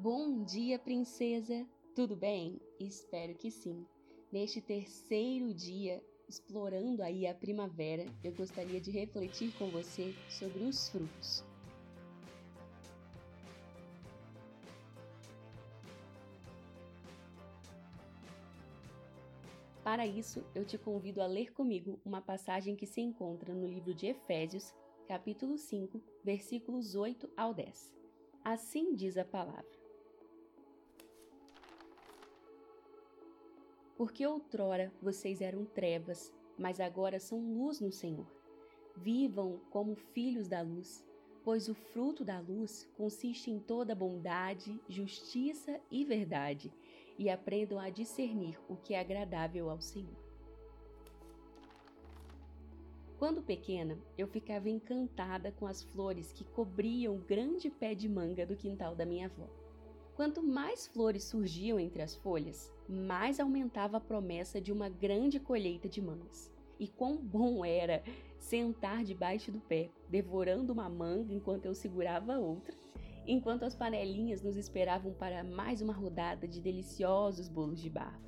Bom dia, princesa! Tudo bem? Espero que sim. Neste terceiro dia, explorando aí a primavera, eu gostaria de refletir com você sobre os frutos. Para isso, eu te convido a ler comigo uma passagem que se encontra no livro de Efésios, capítulo 5, versículos 8 ao 10. Assim diz a palavra: Porque outrora vocês eram trevas, mas agora são luz no Senhor. Vivam como filhos da luz, pois o fruto da luz consiste em toda bondade, justiça e verdade, e aprendam a discernir o que é agradável ao Senhor. Quando pequena, eu ficava encantada com as flores que cobriam o grande pé de manga do quintal da minha avó. Quanto mais flores surgiam entre as folhas, mais aumentava a promessa de uma grande colheita de mangas. E quão bom era sentar debaixo do pé, devorando uma manga enquanto eu segurava outra, enquanto as panelinhas nos esperavam para mais uma rodada de deliciosos bolos de barro.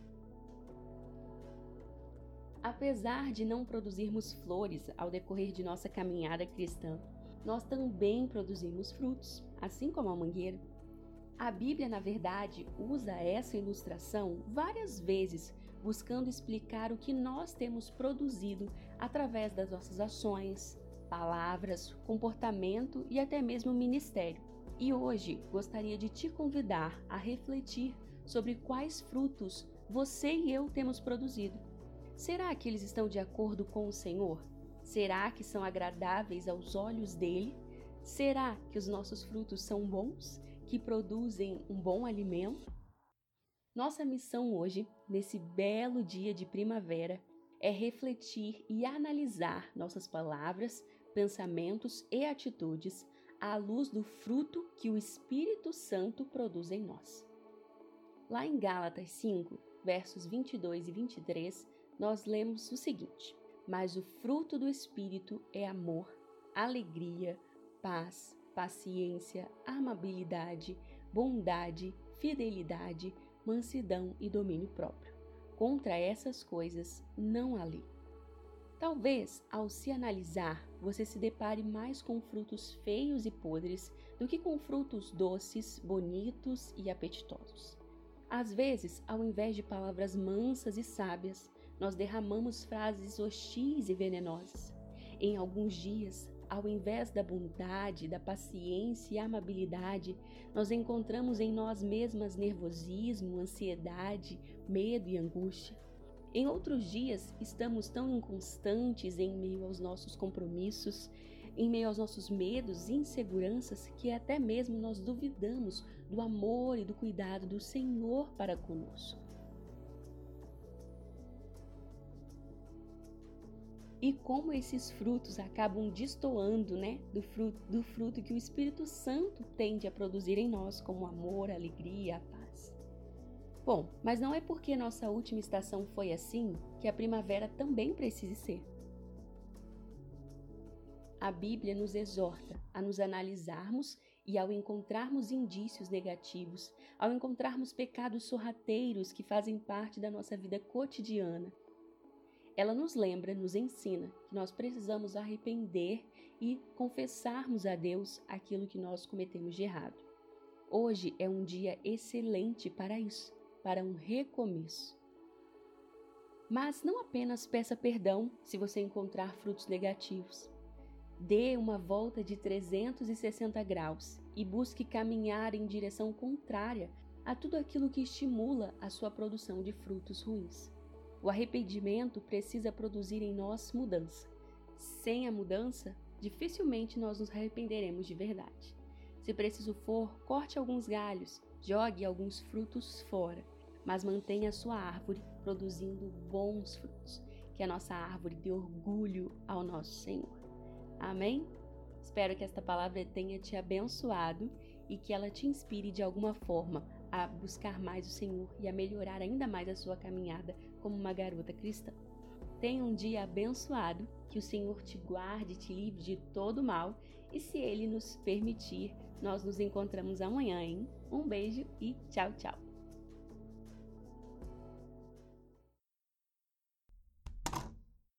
Apesar de não produzirmos flores ao decorrer de nossa caminhada cristã, nós também produzimos frutos, assim como a mangueira. A Bíblia, na verdade, usa essa ilustração várias vezes, buscando explicar o que nós temos produzido através das nossas ações, palavras, comportamento e até mesmo ministério. E hoje gostaria de te convidar a refletir sobre quais frutos você e eu temos produzido Será que eles estão de acordo com o Senhor? Será que são agradáveis aos olhos dele? Será que os nossos frutos são bons, que produzem um bom alimento? Nossa missão hoje, nesse belo dia de primavera, é refletir e analisar nossas palavras, pensamentos e atitudes à luz do fruto que o Espírito Santo produz em nós. Lá em Gálatas 5, versos 22 e 23, nós lemos o seguinte: Mas o fruto do Espírito é amor, alegria, paz, paciência, amabilidade, bondade, fidelidade, mansidão e domínio próprio. Contra essas coisas não há lei. Talvez, ao se analisar, você se depare mais com frutos feios e podres do que com frutos doces, bonitos e apetitosos. Às vezes, ao invés de palavras mansas e sábias, nós derramamos frases hostis e venenosas. Em alguns dias, ao invés da bondade, da paciência e amabilidade, nós encontramos em nós mesmas nervosismo, ansiedade, medo e angústia. Em outros dias, estamos tão inconstantes em meio aos nossos compromissos, em meio aos nossos medos e inseguranças, que até mesmo nós duvidamos do amor e do cuidado do Senhor para conosco. E como esses frutos acabam destoando né, do, fruto, do fruto que o Espírito Santo tende a produzir em nós, como amor, alegria, a paz. Bom, mas não é porque nossa última estação foi assim que a primavera também precise ser. A Bíblia nos exorta a nos analisarmos e, ao encontrarmos indícios negativos, ao encontrarmos pecados sorrateiros que fazem parte da nossa vida cotidiana, ela nos lembra, nos ensina que nós precisamos arrepender e confessarmos a Deus aquilo que nós cometemos de errado. Hoje é um dia excelente para isso, para um recomeço. Mas não apenas peça perdão se você encontrar frutos negativos. Dê uma volta de 360 graus e busque caminhar em direção contrária a tudo aquilo que estimula a sua produção de frutos ruins. O arrependimento precisa produzir em nós mudança. Sem a mudança, dificilmente nós nos arrependeremos de verdade. Se preciso for, corte alguns galhos, jogue alguns frutos fora, mas mantenha a sua árvore produzindo bons frutos, que a nossa árvore dê orgulho ao nosso Senhor. Amém? Espero que esta palavra tenha te abençoado e que ela te inspire de alguma forma a buscar mais o Senhor e a melhorar ainda mais a sua caminhada como uma garota cristã. Tenha um dia abençoado, que o Senhor te guarde te livre de todo mal, e se Ele nos permitir, Nós nos encontramos amanhã, hein? Um beijo e tchau, tchau!